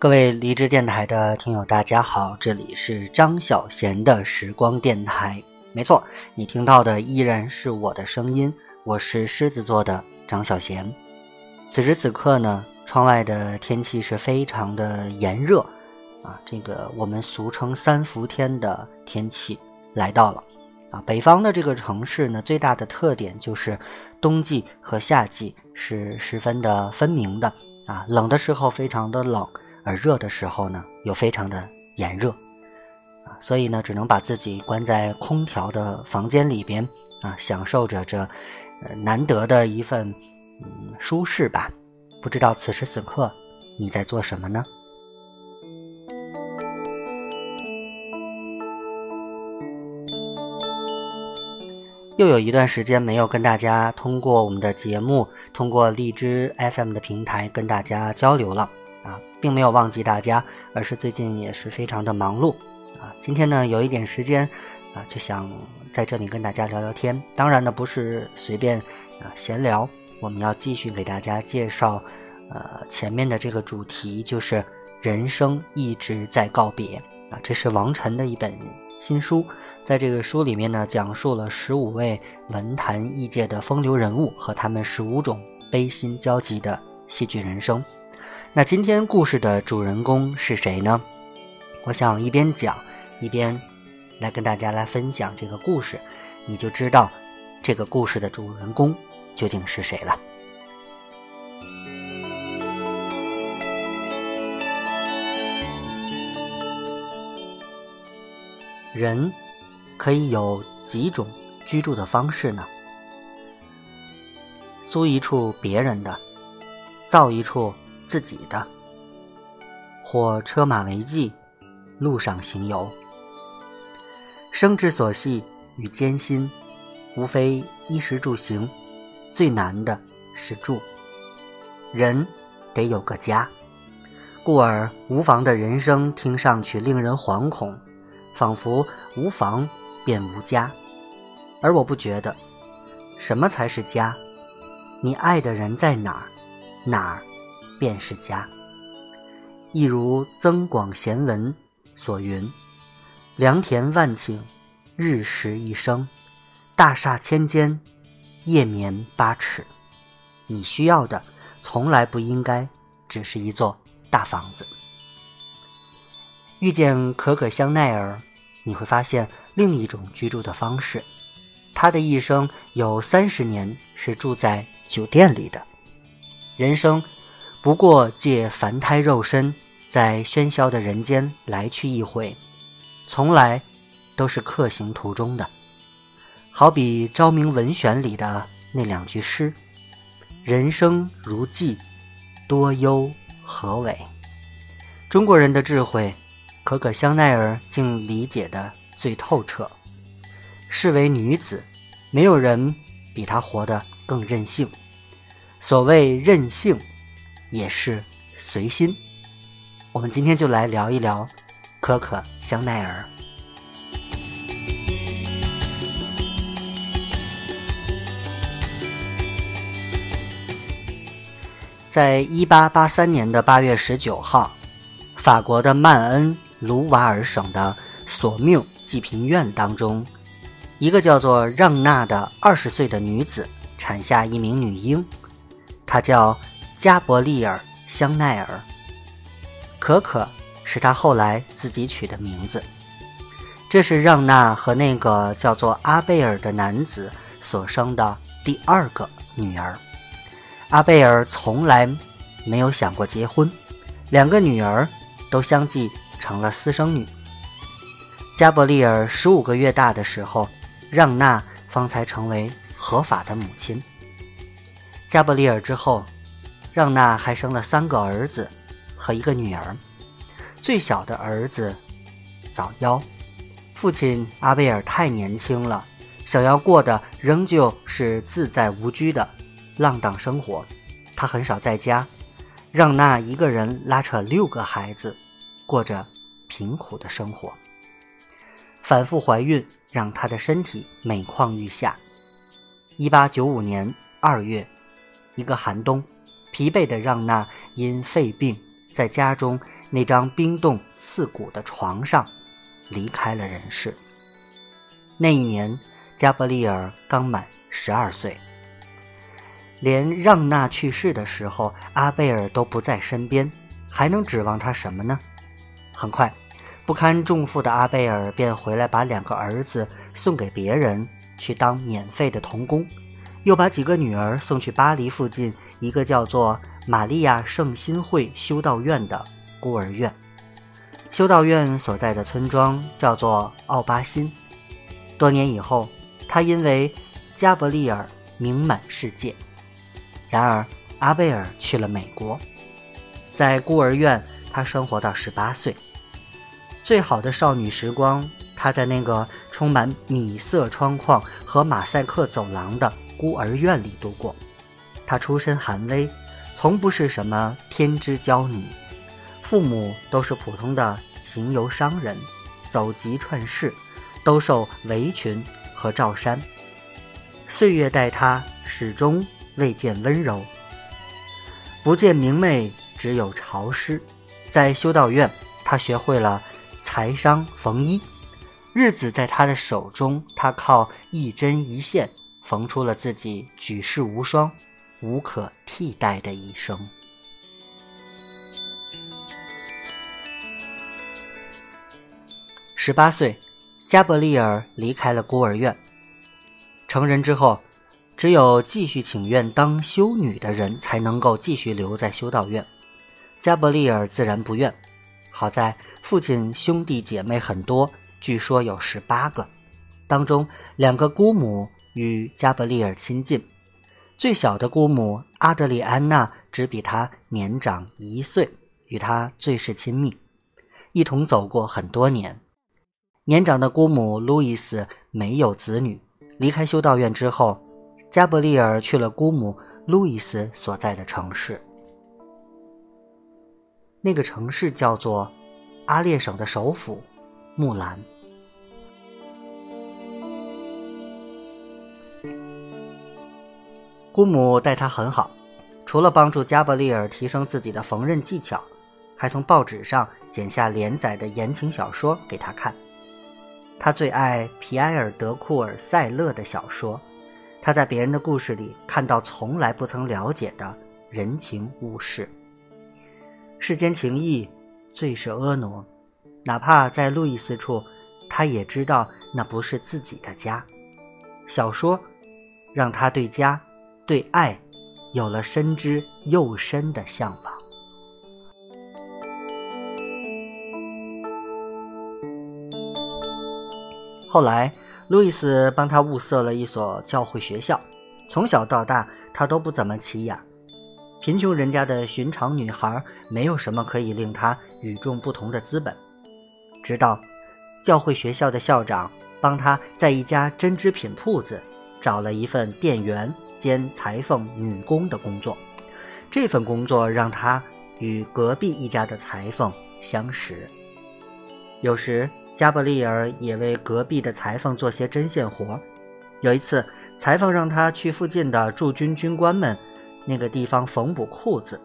各位荔枝电台的听友，大家好，这里是张小贤的时光电台。没错，你听到的依然是我的声音，我是狮子座的张小贤。此时此刻呢，窗外的天气是非常的炎热啊，这个我们俗称三伏天的天气来到了啊。北方的这个城市呢，最大的特点就是冬季和夏季是十分的分明的啊，冷的时候非常的冷。而热的时候呢，又非常的炎热，啊，所以呢，只能把自己关在空调的房间里边，啊，享受着这，难得的一份，嗯，舒适吧。不知道此时此刻你在做什么呢？又有一段时间没有跟大家通过我们的节目，通过荔枝 FM 的平台跟大家交流了。并没有忘记大家，而是最近也是非常的忙碌啊。今天呢，有一点时间啊，就想在这里跟大家聊聊天。当然呢，不是随便啊闲聊，我们要继续给大家介绍，呃，前面的这个主题就是人生一直在告别啊。这是王晨的一本新书，在这个书里面呢，讲述了十五位文坛艺界的风流人物和他们十五种悲心交集的戏剧人生。那今天故事的主人公是谁呢？我想一边讲一边来跟大家来分享这个故事，你就知道这个故事的主人公究竟是谁了。人可以有几种居住的方式呢？租一处别人的，造一处。自己的，或车马为继，路上行游。生之所系与艰辛，无非衣食住行，最难的是住。人得有个家，故而无房的人生听上去令人惶恐，仿佛无房便无家。而我不觉得，什么才是家？你爱的人在哪儿，哪儿？便是家。亦如《增广贤文》所云：“良田万顷，日食一升；大厦千间，夜眠八尺。”你需要的，从来不应该只是一座大房子。遇见可可香奈儿，你会发现另一种居住的方式。她的一生有三十年是住在酒店里的，人生。不过借凡胎肉身，在喧嚣的人间来去一回，从来都是客行途中的。好比《昭明文选》里的那两句诗：“人生如寄，多忧何为？”中国人的智慧，可可香奈儿竟理解的最透彻。视为女子，没有人比她活得更任性。所谓任性。也是随心。我们今天就来聊一聊可可香奈儿。在一八八三年的八月十九号，法国的曼恩卢瓦尔省的索缪济贫院当中，一个叫做让娜的二十岁的女子产下一名女婴，她叫。加伯利尔·香奈儿，可可是他后来自己取的名字。这是让娜和那个叫做阿贝尔的男子所生的第二个女儿。阿贝尔从来没有想过结婚，两个女儿都相继成了私生女。加伯利尔十五个月大的时候，让娜方才成为合法的母亲。加伯利尔之后。让娜还生了三个儿子和一个女儿，最小的儿子早夭，父亲阿贝尔太年轻了，想要过的仍旧是自在无拘的浪荡生活，他很少在家，让娜一个人拉扯六个孩子，过着贫苦的生活。反复怀孕让她的身体每况愈下。一八九五年二月，一个寒冬。疲惫的让娜因肺病在家中那张冰冻刺骨的床上离开了人世。那一年，加伯利尔刚满十二岁。连让娜去世的时候，阿贝尔都不在身边，还能指望他什么呢？很快，不堪重负的阿贝尔便回来，把两个儿子送给别人去当免费的童工，又把几个女儿送去巴黎附近一个叫做玛利亚圣心会修道院的孤儿院。修道院所在的村庄叫做奥巴辛。多年以后，他因为加伯利尔名满世界。然而，阿贝尔去了美国，在孤儿院，他生活到十八岁。最好的少女时光，他在那个充满米色窗框和马赛克走廊的孤儿院里度过。她出身寒微，从不是什么天之娇女，父母都是普通的行游商人，走集串市，兜售围裙和罩衫。岁月待她，始终。未见温柔，不见明媚，只有潮湿。在修道院，他学会了裁商缝衣，日子在他的手中，他靠一针一线缝出了自己举世无双、无可替代的一生。十八岁，加伯利尔离开了孤儿院，成人之后。只有继续请愿当修女的人才能够继续留在修道院，加伯利尔自然不愿。好在父亲兄弟姐妹很多，据说有十八个，当中两个姑母与加伯利尔亲近，最小的姑母阿德里安娜只比他年长一岁，与他最是亲密，一同走过很多年。年长的姑母路易斯没有子女，离开修道院之后。加伯利尔去了姑母路易斯所在的城市，那个城市叫做阿列省的首府木兰。姑母待他很好，除了帮助加伯利尔提升自己的缝纫技巧，还从报纸上剪下连载的言情小说给他看。他最爱皮埃尔·德库尔·塞勒的小说。他在别人的故事里看到从来不曾了解的人情物事，世间情谊最是婀娜，哪怕在路易斯处，他也知道那不是自己的家。小说让他对家、对爱有了深知又深的向往。后来。路易斯帮他物色了一所教会学校，从小到大他都不怎么起眼。贫穷人家的寻常女孩，没有什么可以令他与众不同的资本。直到教会学校的校长帮他在一家针织品铺子找了一份店员兼裁缝女工的工作，这份工作让他与隔壁一家的裁缝相识。有时。加布利尔也为隔壁的裁缝做些针线活。有一次，裁缝让他去附近的驻军军官们那个地方缝补裤子，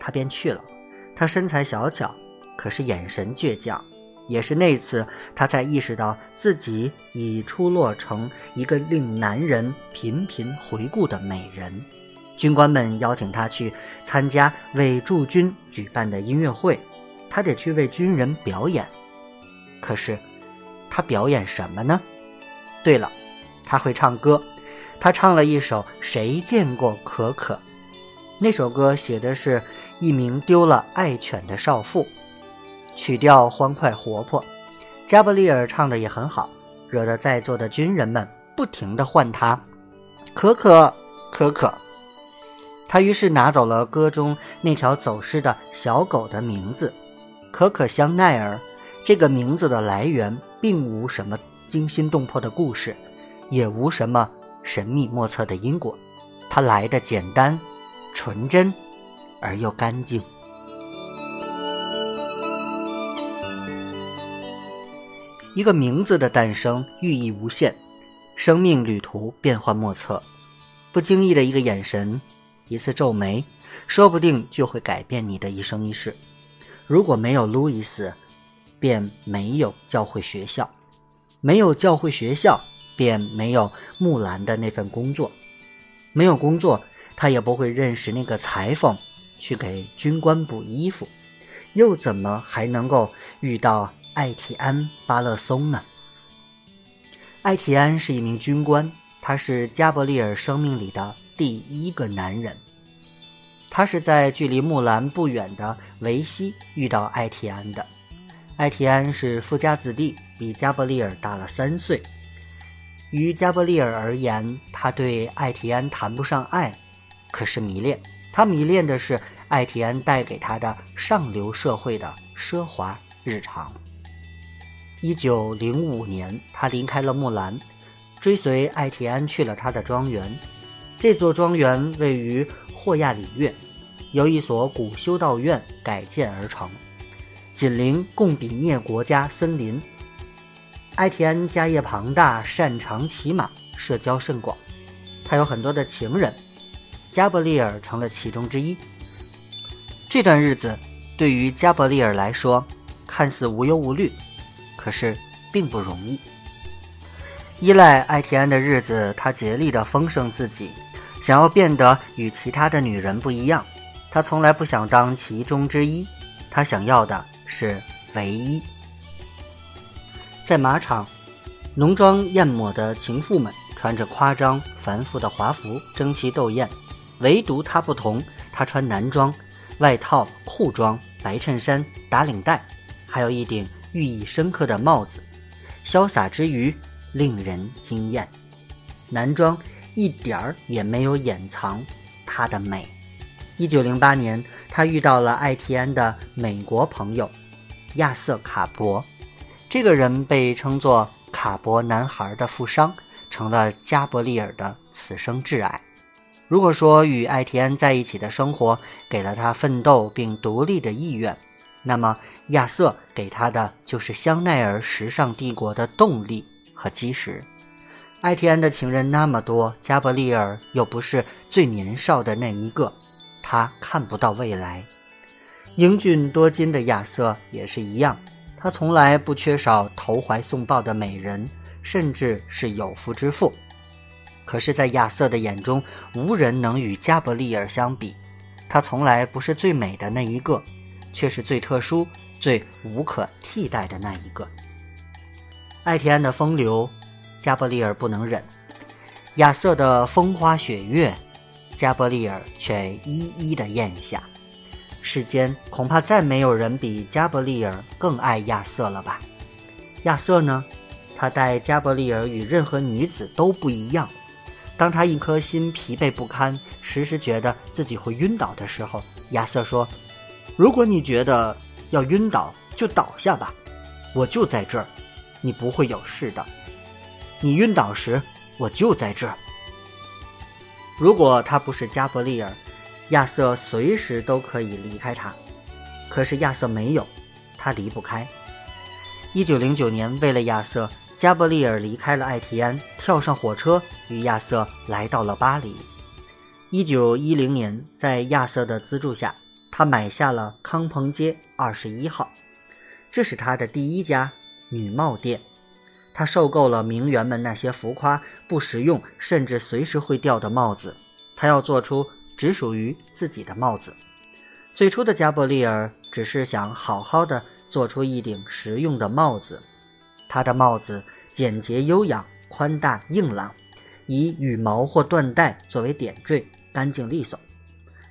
他便去了。他身材小巧，可是眼神倔强。也是那次，他才意识到自己已出落成一个令男人频频回顾的美人。军官们邀请他去参加为驻军举办的音乐会，他得去为军人表演。可是，他表演什么呢？对了，他会唱歌。他唱了一首《谁见过可可》。那首歌写的是一名丢了爱犬的少妇，曲调欢快活泼。加布利尔唱的也很好，惹得在座的军人们不停地唤他“可可，可可”。他于是拿走了歌中那条走失的小狗的名字——可可香奈儿。这个名字的来源并无什么惊心动魄的故事，也无什么神秘莫测的因果，它来的简单、纯真而又干净。一个名字的诞生寓意无限，生命旅途变幻莫测。不经意的一个眼神，一次皱眉，说不定就会改变你的一生一世。如果没有路易斯，便没有教会学校；没有教会学校，便没有木兰的那份工作；没有工作，他也不会认识那个裁缝，去给军官补衣服，又怎么还能够遇到艾提安·巴勒松呢？艾提安是一名军官，他是加伯利尔生命里的第一个男人。他是在距离木兰不远的维西遇到艾提安的。艾提安是富家子弟，比加伯利尔大了三岁。于加伯利尔而言，他对艾提安谈不上爱，可是迷恋。他迷恋的是艾提安带给他的上流社会的奢华日常。一九零五年，他离开了木兰，追随艾提安去了他的庄园。这座庄园位于霍亚里岳，由一所古修道院改建而成，紧邻贡比涅国家森林。艾提安家业庞大，擅长骑马，社交甚广。他有很多的情人，加伯利尔成了其中之一。这段日子对于加伯利尔来说，看似无忧无虑。可是并不容易。依赖艾提安的日子，他竭力地丰盛自己，想要变得与其他的女人不一样。他从来不想当其中之一，他想要的是唯一。在马场，浓妆艳抹的情妇们穿着夸张繁复的华服，争奇斗艳。唯独他不同，他穿男装，外套、裤装、白衬衫、打领带，还有一顶。寓意深刻的帽子，潇洒之余令人惊艳。男装一点儿也没有掩藏她的美。一九零八年，他遇到了艾提安的美国朋友亚瑟·卡伯。这个人被称作“卡伯男孩”的富商，成了加伯利尔的此生挚爱。如果说与艾提安在一起的生活给了他奋斗并独立的意愿，那么，亚瑟给他的就是香奈儿时尚帝国的动力和基石。艾提安的情人那么多，加伯利尔又不是最年少的那一个，他看不到未来。英俊多金的亚瑟也是一样，他从来不缺少投怀送抱的美人，甚至是有夫之妇。可是，在亚瑟的眼中，无人能与加伯利尔相比，他从来不是最美的那一个。却是最特殊、最无可替代的那一个。艾提安的风流，加伯利尔不能忍；亚瑟的风花雪月，加伯利尔却一一的咽下。世间恐怕再没有人比加伯利尔更爱亚瑟了吧？亚瑟呢？他待加伯利尔与任何女子都不一样。当他一颗心疲惫不堪，时时觉得自己会晕倒的时候，亚瑟说。如果你觉得要晕倒，就倒下吧，我就在这儿，你不会有事的。你晕倒时，我就在这儿。如果他不是加伯利尔，亚瑟随时都可以离开他。可是亚瑟没有，他离不开。一九零九年，为了亚瑟，加伯利尔离开了艾提安，跳上火车，与亚瑟来到了巴黎。一九一零年，在亚瑟的资助下。他买下了康朋街二十一号，这是他的第一家女帽店。他受够了名媛们那些浮夸、不实用，甚至随时会掉的帽子。他要做出只属于自己的帽子。最初的加伯利尔只是想好好的做出一顶实用的帽子。他的帽子简洁优雅、宽大硬朗，以羽毛或缎带作为点缀，干净利索。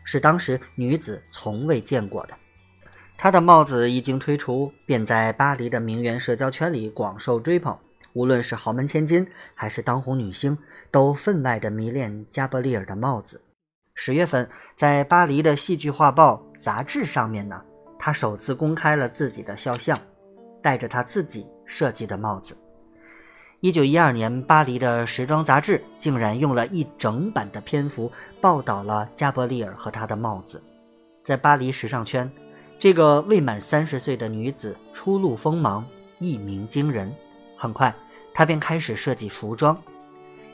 是当时女子从未见过的。她的帽子一经推出，便在巴黎的名媛社交圈里广受追捧。无论是豪门千金还是当红女星，都分外的迷恋加伯利尔的帽子。十月份，在巴黎的戏剧画报杂志上面呢，他首次公开了自己的肖像，戴着他自己设计的帽子。一九一二年，巴黎的时装杂志竟然用了一整版的篇幅报道了加伯利尔和他的帽子。在巴黎时尚圈，这个未满三十岁的女子初露锋芒，一鸣惊人。很快，她便开始设计服装。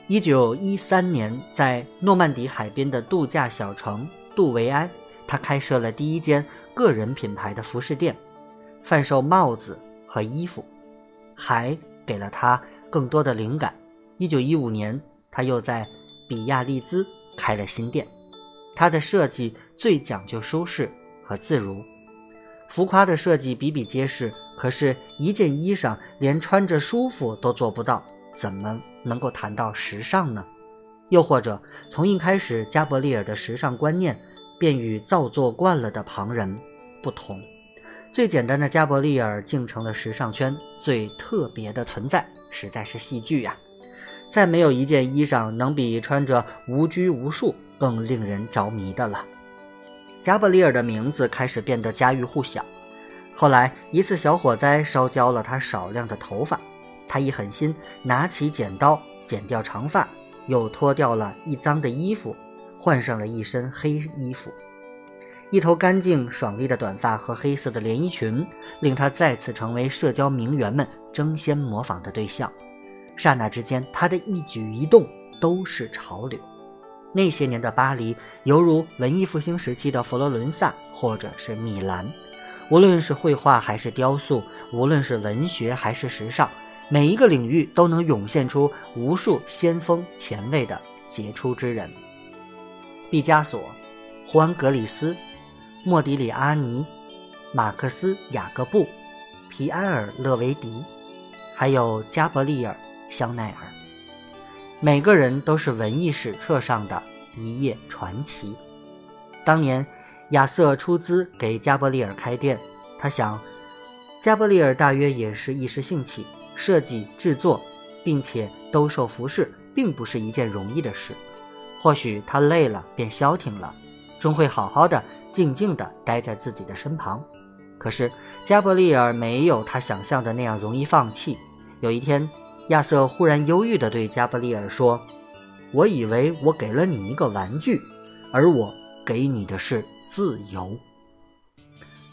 一九一三年，在诺曼底海边的度假小城杜维埃，他开设了第一间个人品牌的服饰店，贩售帽子和衣服，还给了他更多的灵感。一九一五年，他又在比亚利兹开了新店。他的设计最讲究舒适和自如，浮夸的设计比比皆是。可是，一件衣裳连穿着舒服都做不到，怎么能够谈到时尚呢？又或者，从一开始，加伯利尔的时尚观念便与造作惯了的旁人不同。最简单的加伯利尔，竟成了时尚圈最特别的存在，实在是戏剧呀！再没有一件衣裳能比穿着无拘无束更令人着迷的了。加布利尔的名字开始变得家喻户晓。后来一次小火灾烧焦了他少量的头发，他一狠心拿起剪刀剪掉长发，又脱掉了一脏的衣服，换上了一身黑衣服。一头干净爽利的短发和黑色的连衣裙，令他再次成为社交名媛们争先模仿的对象。刹那之间，他的一举一动都是潮流。那些年的巴黎，犹如文艺复兴时期的佛罗伦萨，或者是米兰。无论是绘画还是雕塑，无论是文学还是时尚，每一个领域都能涌现出无数先锋、前卫的杰出之人。毕加索、胡安·格里斯、莫迪里阿尼、马克思·雅各布、皮埃尔·勒维迪，还有加伯利尔。香奈儿，每个人都是文艺史册上的一页传奇。当年亚瑟出资给加伯利尔开店，他想，加伯利尔大约也是一时兴起，设计制作，并且兜售服饰，并不是一件容易的事。或许他累了便消停了，终会好好的、静静的待在自己的身旁。可是加伯利尔没有他想象的那样容易放弃。有一天。亚瑟忽然忧郁地对加布利尔说：“我以为我给了你一个玩具，而我给你的是自由。”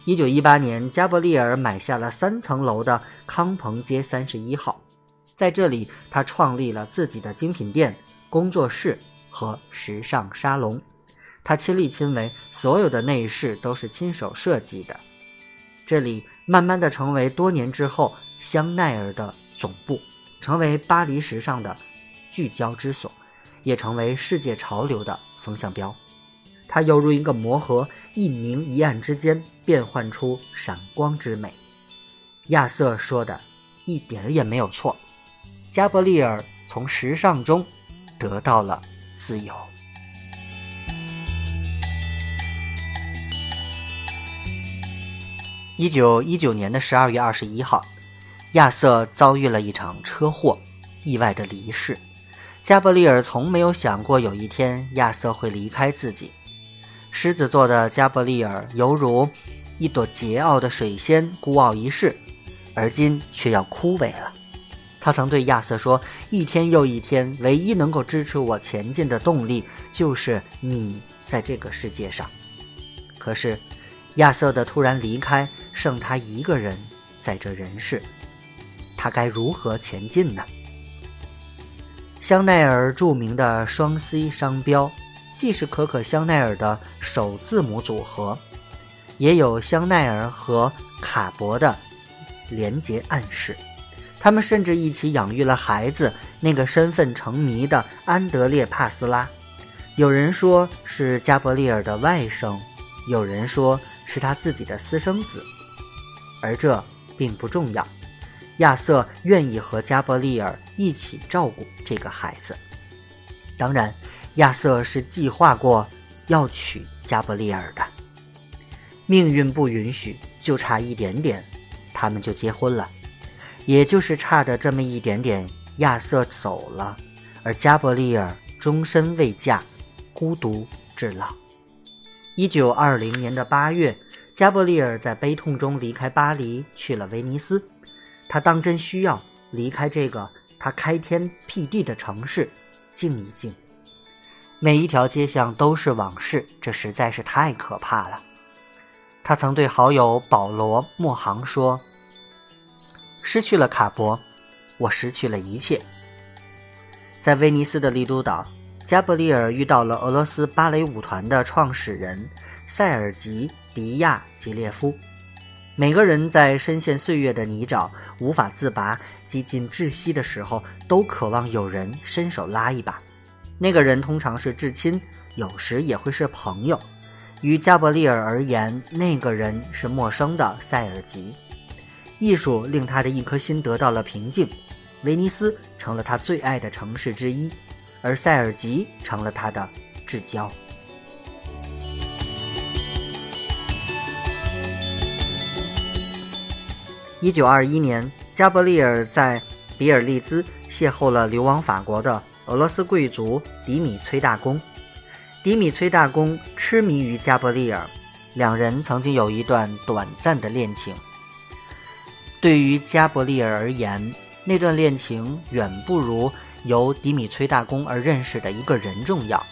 一九一八年，加布利尔买下了三层楼的康朋街三十一号，在这里，他创立了自己的精品店、工作室和时尚沙龙。他亲力亲为，所有的内饰都是亲手设计的。这里慢慢的成为多年之后香奈儿的总部。成为巴黎时尚的聚焦之所，也成为世界潮流的风向标。它犹如一个魔盒，一明一暗之间变换出闪光之美。亚瑟说的一点也没有错。加伯利尔从时尚中得到了自由。一九一九年的十二月二十一号。亚瑟遭遇了一场车祸，意外的离世。加布利尔从没有想过有一天亚瑟会离开自己。狮子座的加布利尔犹如一朵桀骜的水仙，孤傲一世，而今却要枯萎了。他曾对亚瑟说：“一天又一天，唯一能够支持我前进的动力就是你在这个世界上。”可是，亚瑟的突然离开，剩他一个人在这人世。他该如何前进呢？香奈儿著名的双 C 商标，既是可可香奈儿的首字母组合，也有香奈儿和卡博的连结暗示。他们甚至一起养育了孩子，那个身份成谜的安德烈·帕斯拉。有人说是加伯利尔的外甥，有人说是他自己的私生子，而这并不重要。亚瑟愿意和加伯利尔一起照顾这个孩子。当然，亚瑟是计划过要娶加伯利尔的。命运不允许，就差一点点，他们就结婚了。也就是差的这么一点点，亚瑟走了，而加伯利尔终身未嫁，孤独至老。一九二零年的八月，加伯利尔在悲痛中离开巴黎，去了威尼斯。他当真需要离开这个他开天辟地的城市，静一静。每一条街巷都是往事，这实在是太可怕了。他曾对好友保罗·莫航说：“失去了卡博，我失去了一切。”在威尼斯的丽都岛，加布利尔遇到了俄罗斯芭蕾舞团的创始人塞尔吉·迪亚吉列夫。每个人在深陷岁月的泥沼、无法自拔、几近窒息的时候，都渴望有人伸手拉一把。那个人通常是至亲，有时也会是朋友。于加伯利尔而言，那个人是陌生的塞尔吉。艺术令他的一颗心得到了平静，威尼斯成了他最爱的城市之一，而塞尔吉成了他的至交。一九二一年，加伯利尔在比尔利兹邂逅了流亡法国的俄罗斯贵族迪米崔大公。迪米崔大公痴迷于加伯利尔，两人曾经有一段短暂的恋情。对于加伯利尔而言，那段恋情远不如由迪米崔大公而认识的一个人重要。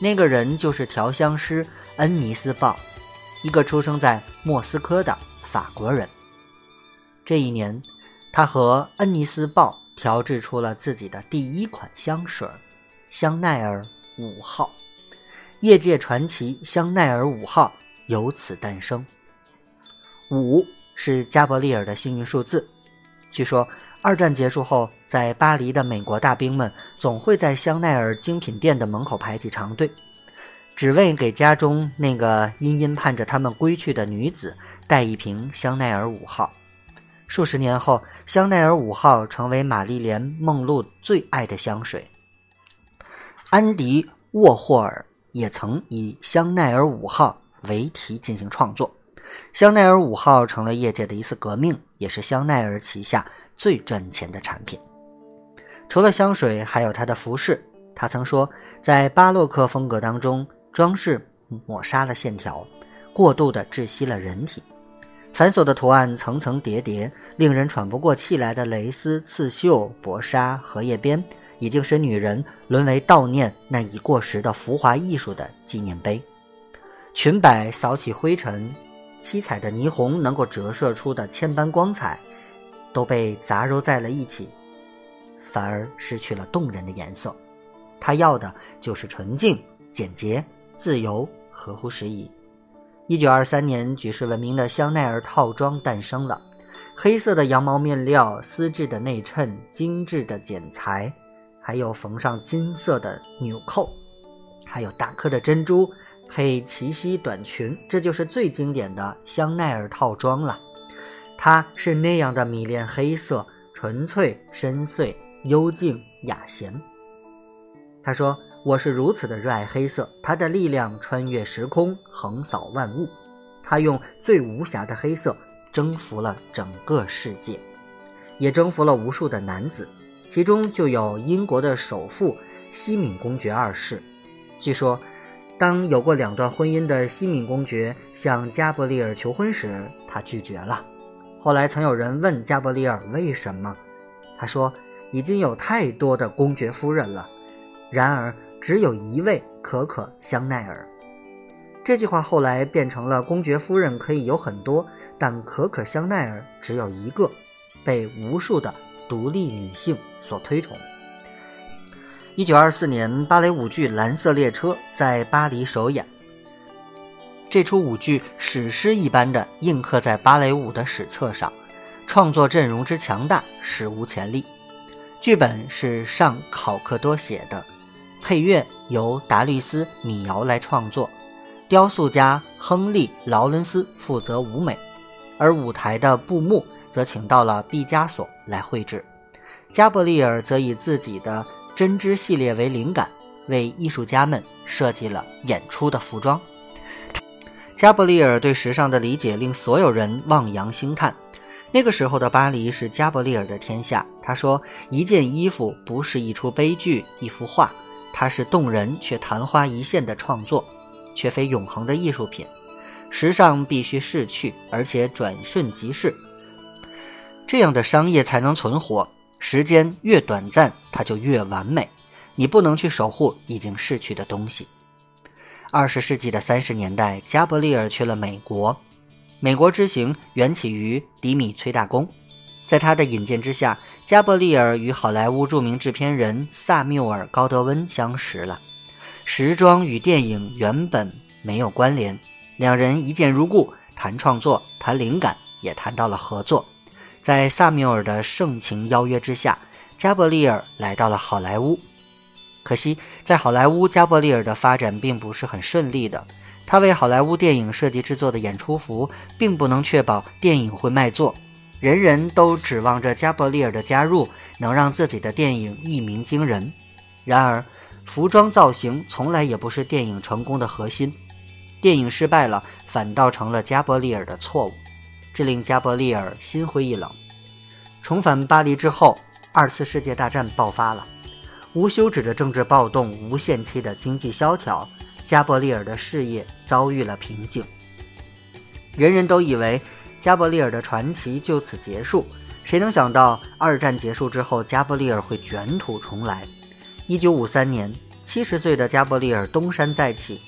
那个人就是调香师恩尼斯·鲍，一个出生在莫斯科的法国人。这一年，他和恩尼斯·鲍调制出了自己的第一款香水——香奈儿五号。业界传奇香奈儿五号由此诞生。五是加伯利尔的幸运数字。据说，二战结束后，在巴黎的美国大兵们总会在香奈儿精品店的门口排起长队，只为给家中那个殷殷盼着他们归去的女子带一瓶香奈儿五号。数十年后，香奈儿五号成为玛丽莲·梦露最爱的香水。安迪·沃霍尔也曾以香奈儿五号为题进行创作。香奈儿五号成了业界的一次革命，也是香奈儿旗下最赚钱的产品。除了香水，还有他的服饰。他曾说，在巴洛克风格当中，装饰抹杀了线条，过度的窒息了人体。繁琐的图案层层叠叠，令人喘不过气来的蕾丝、刺绣、薄纱、荷叶边，已经使女人沦为悼念那已过时的浮华艺术的纪念碑。裙摆扫起灰尘，七彩的霓虹能够折射出的千般光彩，都被杂糅在了一起，反而失去了动人的颜色。他要的就是纯净、简洁、自由、合乎时宜。一九二三年，举世闻名的香奈儿套装诞生了。黑色的羊毛面料、丝质的内衬、精致的剪裁，还有缝上金色的纽扣，还有大颗的珍珠，配齐膝短裙，这就是最经典的香奈儿套装了。他是那样的迷恋黑色，纯粹、深邃、幽静、雅贤。他说。我是如此的热爱黑色，它的力量穿越时空，横扫万物。他用最无瑕的黑色征服了整个世界，也征服了无数的男子，其中就有英国的首富西敏公爵二世。据说，当有过两段婚姻的西敏公爵向加伯利尔求婚时，他拒绝了。后来曾有人问加伯利尔为什么，他说：“已经有太多的公爵夫人了。”然而。只有一位可可香奈儿，这句话后来变成了公爵夫人可以有很多，但可可香奈儿只有一个，被无数的独立女性所推崇。一九二四年，芭蕾舞剧《蓝色列车》在巴黎首演，这出舞剧史诗一般的印刻在芭蕾舞的史册上，创作阵容之强大史无前例。剧本是上考克多写的。配乐由达律斯·米尧来创作，雕塑家亨利·劳伦斯负责舞美，而舞台的布幕则请到了毕加索来绘制。加伯利尔则以自己的针织系列为灵感，为艺术家们设计了演出的服装。加伯利尔对时尚的理解令所有人望洋兴叹。那个时候的巴黎是加伯利尔的天下。他说：“一件衣服不是一出悲剧，一幅画。”它是动人却昙花一现的创作，却非永恒的艺术品。时尚必须逝去，而且转瞬即逝，这样的商业才能存活。时间越短暂，它就越完美。你不能去守护已经逝去的东西。二十世纪的三十年代，加伯利尔去了美国。美国之行缘起于迪米崔大公，在他的引荐之下。加伯利尔与好莱坞著名制片人萨缪尔·高德温相识了。时装与电影原本没有关联，两人一见如故，谈创作，谈灵感，也谈到了合作。在萨缪尔的盛情邀约之下，加伯利尔来到了好莱坞。可惜，在好莱坞，加伯利尔的发展并不是很顺利的。他为好莱坞电影设计制作的演出服，并不能确保电影会卖座。人人都指望着加伯利尔的加入能让自己的电影一鸣惊人。然而，服装造型从来也不是电影成功的核心。电影失败了，反倒成了加伯利尔的错误，这令加伯利尔心灰意冷。重返巴黎之后，二次世界大战爆发了，无休止的政治暴动，无限期的经济萧条，加伯利尔的事业遭遇了瓶颈。人人都以为加伯利尔的传奇就此结束，谁能想到二战结束之后，加伯利尔会卷土重来？一九五三年，七十岁的加伯利尔东山再起。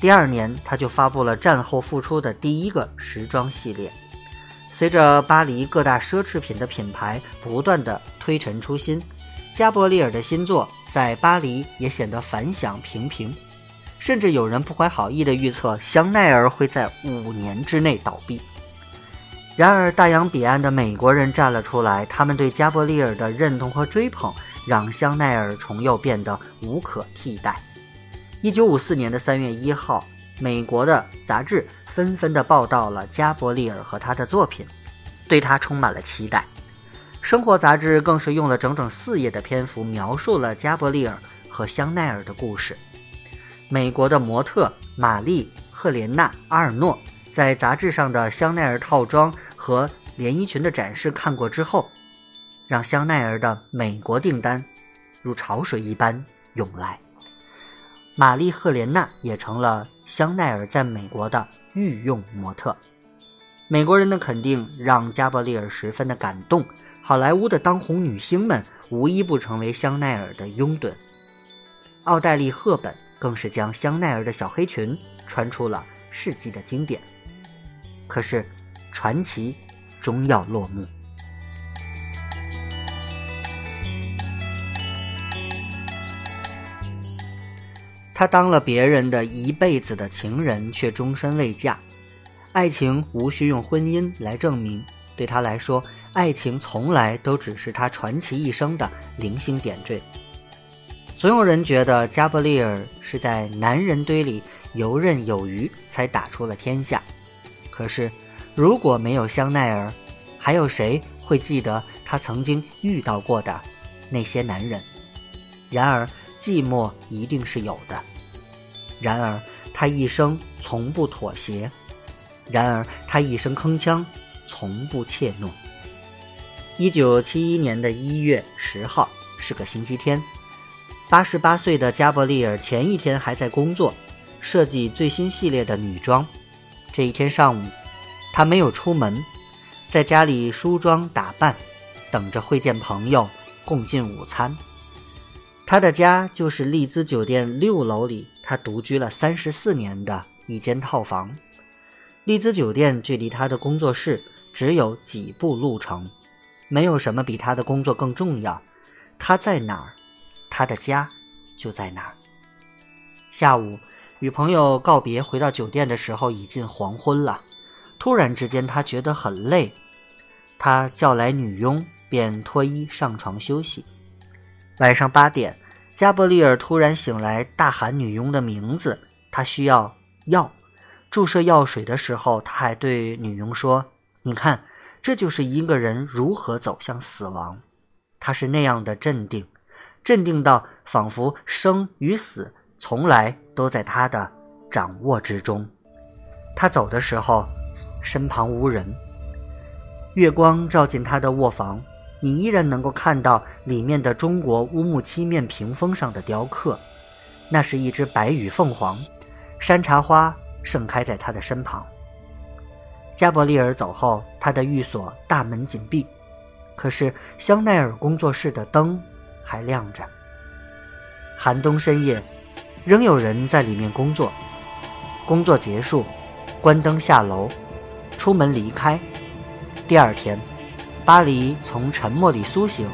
第二年，他就发布了战后复出的第一个时装系列。随着巴黎各大奢侈品的品牌不断的推陈出新，加伯利尔的新作在巴黎也显得反响平平，甚至有人不怀好意的预测香奈儿会在五年之内倒闭。然而，大洋彼岸的美国人站了出来，他们对加伯利尔的认同和追捧，让香奈儿重又变得无可替代。一九五四年的三月一号，美国的杂志纷纷的报道了加伯利尔和他的作品，对他充满了期待。生活杂志更是用了整整四页的篇幅描述了加伯利尔和香奈儿的故事。美国的模特玛丽·赫莲娜·阿尔诺在杂志上的香奈儿套装和连衣裙的展示看过之后，让香奈儿的美国订单如潮水一般涌来。玛丽·赫莲娜也成了香奈儿在美国的御用模特。美国人的肯定让加伯利尔十分的感动，好莱坞的当红女星们无一不成为香奈儿的拥趸。奥黛丽·赫本更是将香奈儿的小黑裙穿出了世纪的经典。可是，传奇终要落幕。她当了别人的一辈子的情人，却终身未嫁。爱情无需用婚姻来证明，对她来说，爱情从来都只是他传奇一生的零星点缀。总有人觉得加布利尔是在男人堆里游刃有余，才打出了天下。可是，如果没有香奈儿，还有谁会记得他曾经遇到过的那些男人？然而。寂寞一定是有的，然而他一生从不妥协，然而他一声铿锵，从不怯懦。一九七一年的一月十号是个星期天，八十八岁的加伯利尔前一天还在工作，设计最新系列的女装。这一天上午，他没有出门，在家里梳妆打扮，等着会见朋友，共进午餐。他的家就是丽兹酒店六楼里，他独居了三十四年的一间套房。丽兹酒店距离他的工作室只有几步路程，没有什么比他的工作更重要。他在哪儿，他的家就在哪儿。下午与朋友告别，回到酒店的时候已近黄昏了。突然之间，他觉得很累，他叫来女佣，便脱衣上床休息。晚上八点，加伯利尔突然醒来，大喊女佣的名字。他需要药，注射药水的时候，他还对女佣说：“你看，这就是一个人如何走向死亡。”他是那样的镇定，镇定到仿佛生与死从来都在他的掌握之中。他走的时候，身旁无人，月光照进他的卧房。你依然能够看到里面的中国乌木漆面屏风上的雕刻，那是一只白羽凤凰，山茶花盛开在他的身旁。加伯利尔走后，他的寓所大门紧闭，可是香奈儿工作室的灯还亮着。寒冬深夜，仍有人在里面工作。工作结束，关灯下楼，出门离开。第二天。巴黎从沉默里苏醒，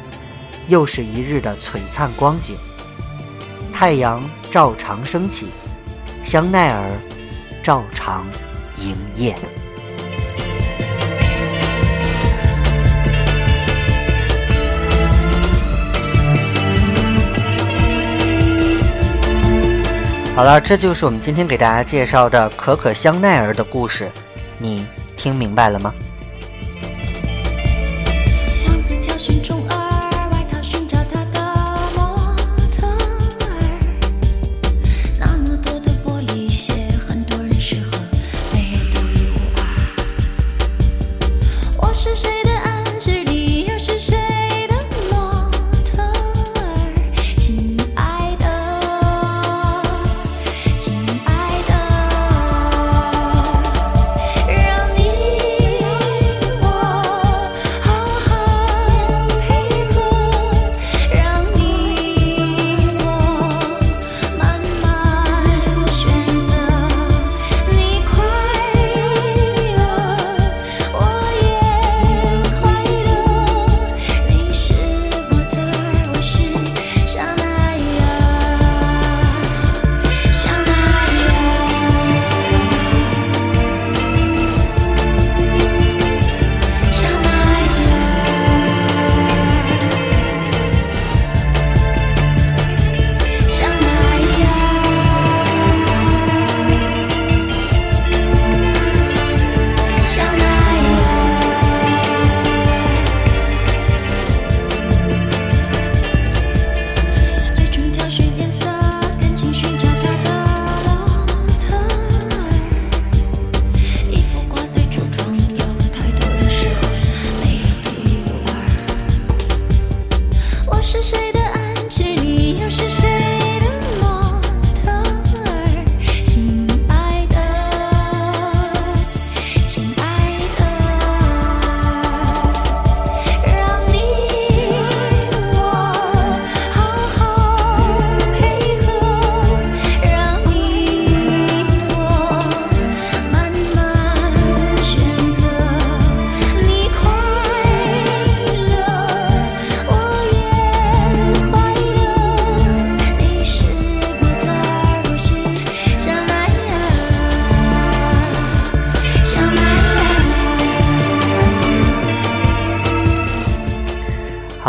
又是一日的璀璨光景。太阳照常升起，香奈儿照常营业。好了，这就是我们今天给大家介绍的可可香奈儿的故事，你听明白了吗？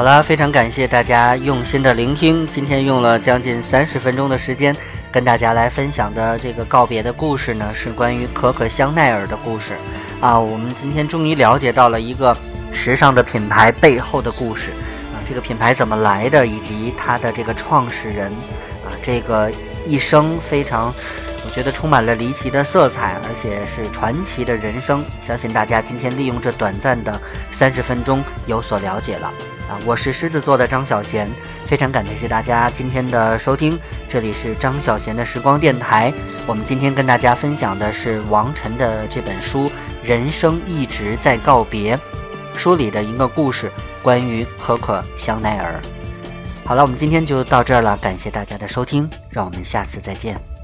好了，非常感谢大家用心的聆听。今天用了将近三十分钟的时间，跟大家来分享的这个告别的故事呢，是关于可可香奈儿的故事。啊，我们今天终于了解到了一个时尚的品牌背后的故事。啊，这个品牌怎么来的，以及它的这个创始人，啊，这个一生非常，我觉得充满了离奇的色彩，而且是传奇的人生。相信大家今天利用这短暂的三十分钟有所了解了。啊，我是狮子座的张小贤，非常感谢大家今天的收听，这里是张小贤的时光电台。我们今天跟大家分享的是王晨的这本书《人生一直在告别》，书里的一个故事，关于可可香奈儿。好了，我们今天就到这儿了，感谢大家的收听，让我们下次再见。